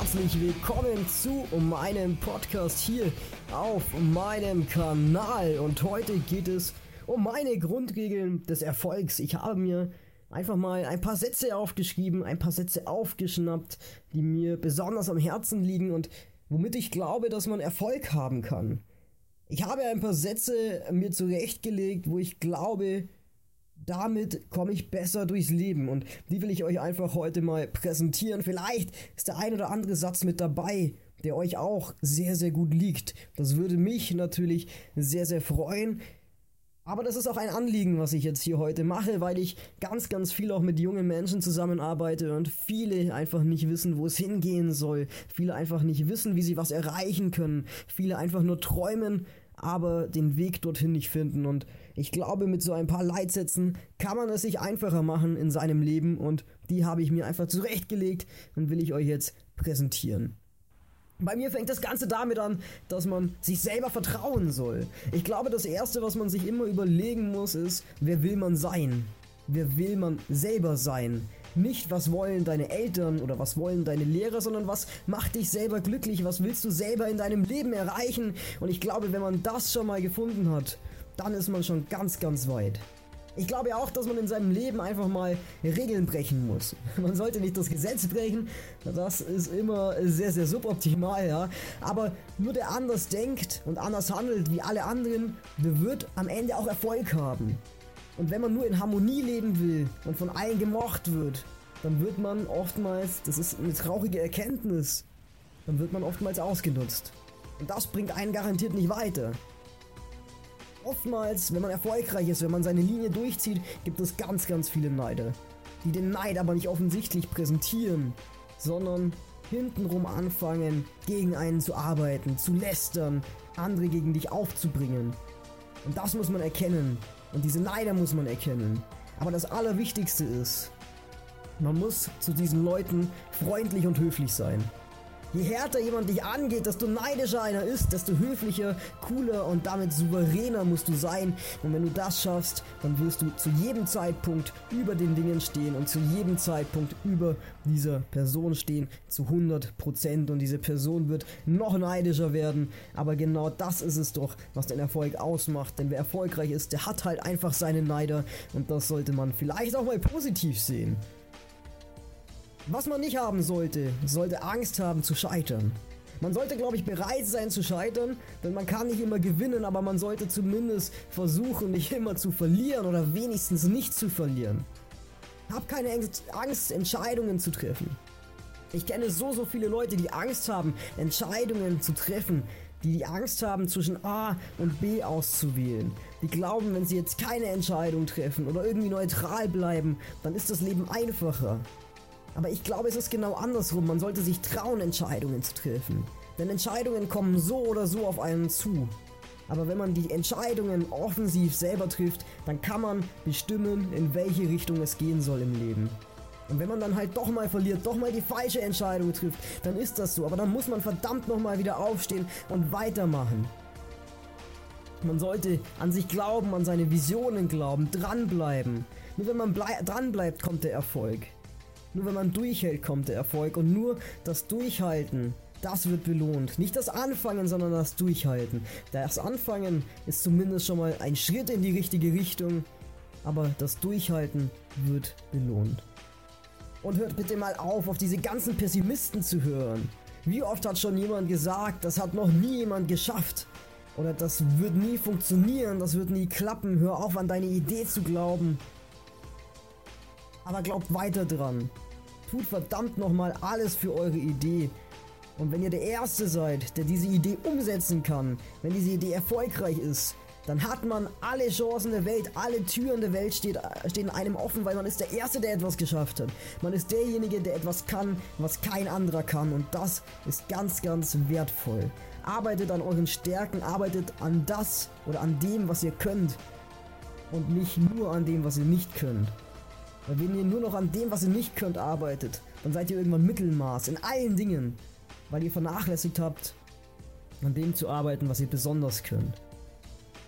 herzlich willkommen zu meinem Podcast hier auf meinem Kanal. Und heute geht es um meine Grundregeln des Erfolgs. Ich habe mir einfach mal ein paar Sätze aufgeschrieben, ein paar Sätze aufgeschnappt, die mir besonders am Herzen liegen und womit ich glaube, dass man Erfolg haben kann. Ich habe ein paar Sätze mir zurechtgelegt, wo ich glaube, damit komme ich besser durchs Leben und die will ich euch einfach heute mal präsentieren. Vielleicht ist der ein oder andere Satz mit dabei, der euch auch sehr, sehr gut liegt. Das würde mich natürlich sehr, sehr freuen. Aber das ist auch ein Anliegen, was ich jetzt hier heute mache, weil ich ganz, ganz viel auch mit jungen Menschen zusammenarbeite und viele einfach nicht wissen, wo es hingehen soll. Viele einfach nicht wissen, wie sie was erreichen können. Viele einfach nur träumen, aber den Weg dorthin nicht finden. Und ich glaube, mit so ein paar Leitsätzen kann man es sich einfacher machen in seinem Leben und die habe ich mir einfach zurechtgelegt und will ich euch jetzt präsentieren. Bei mir fängt das Ganze damit an, dass man sich selber vertrauen soll. Ich glaube, das Erste, was man sich immer überlegen muss, ist, wer will man sein? Wer will man selber sein? Nicht, was wollen deine Eltern oder was wollen deine Lehrer, sondern was macht dich selber glücklich, was willst du selber in deinem Leben erreichen. Und ich glaube, wenn man das schon mal gefunden hat, dann ist man schon ganz, ganz weit. Ich glaube auch, dass man in seinem Leben einfach mal Regeln brechen muss. Man sollte nicht das Gesetz brechen, das ist immer sehr, sehr suboptimal, ja. Aber nur der anders denkt und anders handelt wie alle anderen, der wird am Ende auch Erfolg haben. Und wenn man nur in Harmonie leben will und von allen gemocht wird, dann wird man oftmals, das ist eine traurige Erkenntnis, dann wird man oftmals ausgenutzt. Und das bringt einen garantiert nicht weiter. Oftmals, wenn man erfolgreich ist, wenn man seine Linie durchzieht, gibt es ganz, ganz viele Neider. Die den Neid aber nicht offensichtlich präsentieren, sondern hintenrum anfangen, gegen einen zu arbeiten, zu lästern, andere gegen dich aufzubringen. Und das muss man erkennen. Und diese Neider muss man erkennen. Aber das Allerwichtigste ist, man muss zu diesen Leuten freundlich und höflich sein. Je härter jemand dich angeht, desto neidischer einer ist, desto höflicher, cooler und damit souveräner musst du sein. Und wenn du das schaffst, dann wirst du zu jedem Zeitpunkt über den Dingen stehen und zu jedem Zeitpunkt über dieser Person stehen. Zu 100% und diese Person wird noch neidischer werden. Aber genau das ist es doch, was den Erfolg ausmacht. Denn wer erfolgreich ist, der hat halt einfach seine Neider und das sollte man vielleicht auch mal positiv sehen. Was man nicht haben sollte, sollte Angst haben zu scheitern. Man sollte, glaube ich, bereit sein zu scheitern, denn man kann nicht immer gewinnen, aber man sollte zumindest versuchen, nicht immer zu verlieren oder wenigstens nicht zu verlieren. Hab keine Angst, Entscheidungen zu treffen. Ich kenne so, so viele Leute, die Angst haben, Entscheidungen zu treffen, die die Angst haben, zwischen A und B auszuwählen. Die glauben, wenn sie jetzt keine Entscheidung treffen oder irgendwie neutral bleiben, dann ist das Leben einfacher. Aber ich glaube, es ist genau andersrum. Man sollte sich trauen, Entscheidungen zu treffen. Denn Entscheidungen kommen so oder so auf einen zu. Aber wenn man die Entscheidungen offensiv selber trifft, dann kann man bestimmen, in welche Richtung es gehen soll im Leben. Und wenn man dann halt doch mal verliert, doch mal die falsche Entscheidung trifft, dann ist das so. Aber dann muss man verdammt nochmal wieder aufstehen und weitermachen. Man sollte an sich glauben, an seine Visionen glauben, dranbleiben. Nur wenn man dranbleibt, kommt der Erfolg. Nur wenn man durchhält, kommt der Erfolg. Und nur das Durchhalten, das wird belohnt. Nicht das Anfangen, sondern das Durchhalten. Das Anfangen ist zumindest schon mal ein Schritt in die richtige Richtung. Aber das Durchhalten wird belohnt. Und hört bitte mal auf, auf diese ganzen Pessimisten zu hören. Wie oft hat schon jemand gesagt, das hat noch nie jemand geschafft. Oder das wird nie funktionieren, das wird nie klappen. Hör auf an deine Idee zu glauben. Aber glaubt weiter dran. Tut verdammt nochmal alles für eure Idee. Und wenn ihr der Erste seid, der diese Idee umsetzen kann, wenn diese Idee erfolgreich ist, dann hat man alle Chancen der Welt, alle Türen der Welt steht, stehen einem offen, weil man ist der Erste, der etwas geschafft hat. Man ist derjenige, der etwas kann, was kein anderer kann. Und das ist ganz, ganz wertvoll. Arbeitet an euren Stärken, arbeitet an das oder an dem, was ihr könnt. Und nicht nur an dem, was ihr nicht könnt. Weil wenn ihr nur noch an dem, was ihr nicht könnt, arbeitet, dann seid ihr irgendwann Mittelmaß in allen Dingen. Weil ihr vernachlässigt habt, an dem zu arbeiten, was ihr besonders könnt.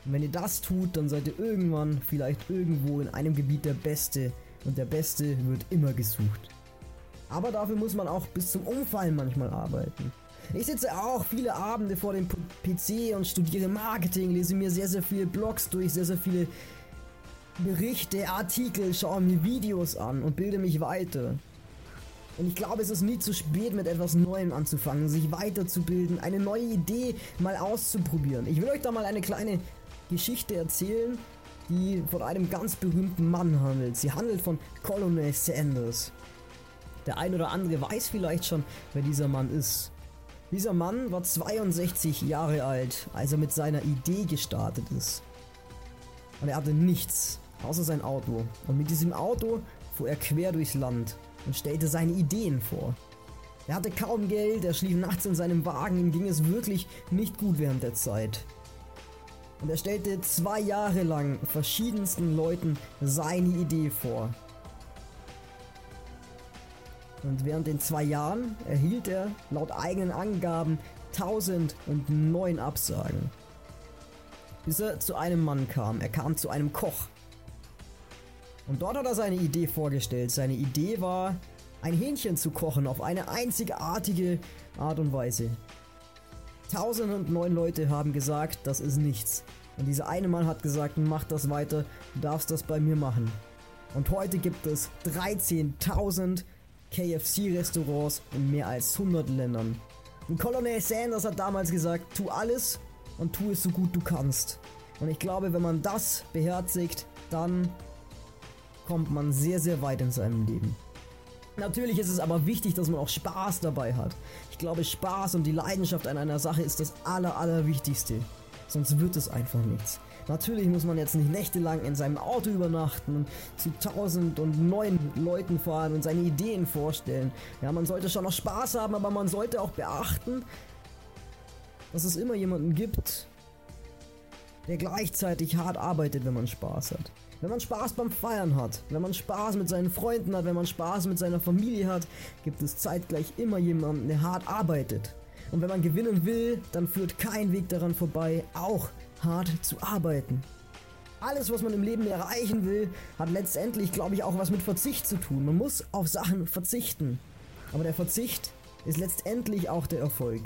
Und wenn ihr das tut, dann seid ihr irgendwann vielleicht irgendwo in einem Gebiet der Beste. Und der Beste wird immer gesucht. Aber dafür muss man auch bis zum Umfallen manchmal arbeiten. Ich sitze auch viele Abende vor dem PC und studiere Marketing, lese mir sehr, sehr viele Blogs durch, sehr, sehr viele Berichte, Artikel, schaue mir Videos an und bilde mich weiter. Und ich glaube, es ist nie zu spät, mit etwas Neuem anzufangen, sich weiterzubilden, eine neue Idee mal auszuprobieren. Ich will euch da mal eine kleine Geschichte erzählen, die von einem ganz berühmten Mann handelt. Sie handelt von Colonel Sanders. Der ein oder andere weiß vielleicht schon, wer dieser Mann ist. Dieser Mann war 62 Jahre alt, als er mit seiner Idee gestartet ist. Und er hatte nichts, außer sein Auto. Und mit diesem Auto fuhr er quer durchs Land und stellte seine Ideen vor. Er hatte kaum Geld, er schlief nachts in seinem Wagen, ihm ging es wirklich nicht gut während der Zeit. Und er stellte zwei Jahre lang verschiedensten Leuten seine Idee vor. Und während den zwei Jahren erhielt er laut eigenen Angaben 1009 Absagen. Bis er zu einem Mann kam. Er kam zu einem Koch. Und dort hat er seine Idee vorgestellt. Seine Idee war, ein Hähnchen zu kochen auf eine einzigartige Art und Weise. 1009 Leute haben gesagt, das ist nichts. Und dieser eine Mann hat gesagt, mach das weiter, du darfst das bei mir machen. Und heute gibt es 13.000 KFC-Restaurants in mehr als 100 Ländern. Und Colonel Sanders hat damals gesagt, tu alles und tu es so gut du kannst. Und ich glaube, wenn man das beherzigt, dann kommt man sehr, sehr weit in seinem Leben. Natürlich ist es aber wichtig, dass man auch Spaß dabei hat. Ich glaube, Spaß und die Leidenschaft an einer Sache ist das Aller, Allerwichtigste. Sonst wird es einfach nichts. Natürlich muss man jetzt nicht nächtelang in seinem Auto übernachten, zu tausend und neun Leuten fahren und seine Ideen vorstellen. Ja, man sollte schon noch Spaß haben, aber man sollte auch beachten, dass es immer jemanden gibt, der gleichzeitig hart arbeitet, wenn man Spaß hat. Wenn man Spaß beim Feiern hat, wenn man Spaß mit seinen Freunden hat, wenn man Spaß mit seiner Familie hat, gibt es zeitgleich immer jemanden, der hart arbeitet. Und wenn man gewinnen will, dann führt kein Weg daran vorbei, auch hart zu arbeiten. Alles, was man im Leben erreichen will, hat letztendlich, glaube ich, auch was mit Verzicht zu tun. Man muss auf Sachen verzichten. Aber der Verzicht ist letztendlich auch der Erfolg.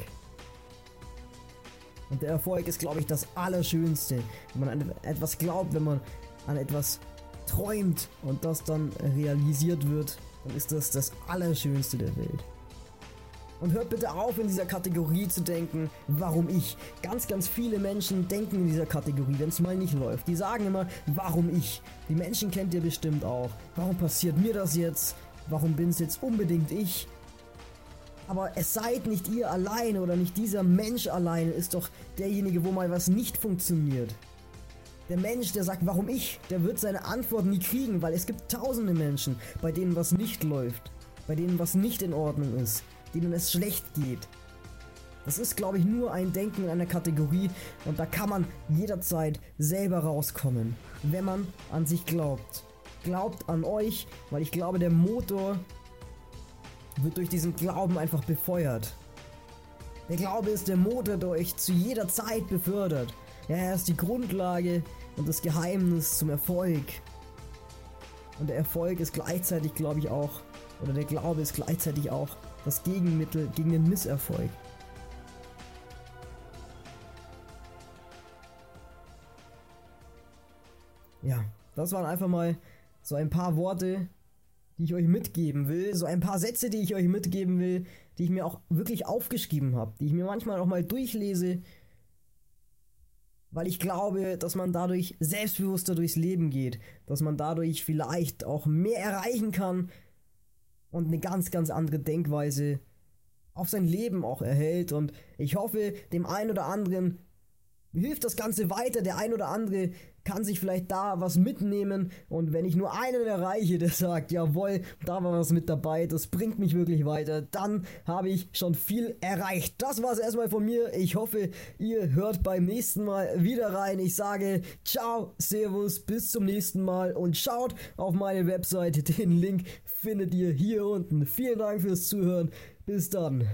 Und der Erfolg ist, glaube ich, das Allerschönste. Wenn man an etwas glaubt, wenn man an etwas träumt und das dann realisiert wird, dann ist das das Allerschönste der Welt. Und hört bitte auf, in dieser Kategorie zu denken, warum ich. Ganz, ganz viele Menschen denken in dieser Kategorie, wenn es mal nicht läuft. Die sagen immer, warum ich. Die Menschen kennt ihr bestimmt auch. Warum passiert mir das jetzt? Warum bin es jetzt unbedingt ich? Aber es seid nicht ihr alleine oder nicht dieser Mensch alleine, ist doch derjenige, wo mal was nicht funktioniert. Der Mensch, der sagt, warum ich, der wird seine Antwort nie kriegen, weil es gibt tausende Menschen, bei denen was nicht läuft, bei denen was nicht in Ordnung ist denen es schlecht geht. Das ist, glaube ich, nur ein Denken in einer Kategorie und da kann man jederzeit selber rauskommen, wenn man an sich glaubt. Glaubt an euch, weil ich glaube, der Motor wird durch diesen Glauben einfach befeuert. Der Glaube ist der Motor, der euch zu jeder Zeit befördert. Er ist die Grundlage und das Geheimnis zum Erfolg. Und der Erfolg ist gleichzeitig, glaube ich, auch, oder der Glaube ist gleichzeitig auch das Gegenmittel gegen den Misserfolg. Ja, das waren einfach mal so ein paar Worte, die ich euch mitgeben will, so ein paar Sätze, die ich euch mitgeben will, die ich mir auch wirklich aufgeschrieben habe, die ich mir manchmal auch mal durchlese, weil ich glaube, dass man dadurch selbstbewusster durchs Leben geht, dass man dadurch vielleicht auch mehr erreichen kann, und eine ganz, ganz andere Denkweise auf sein Leben auch erhält. Und ich hoffe, dem einen oder anderen hilft das Ganze weiter. Der ein oder andere kann sich vielleicht da was mitnehmen. Und wenn ich nur einen erreiche, der sagt, jawohl, da war was mit dabei, das bringt mich wirklich weiter, dann habe ich schon viel erreicht. Das war es erstmal von mir. Ich hoffe, ihr hört beim nächsten Mal wieder rein. Ich sage ciao, servus, bis zum nächsten Mal und schaut auf meine Webseite. Den Link findet ihr hier unten. Vielen Dank fürs Zuhören. Bis dann.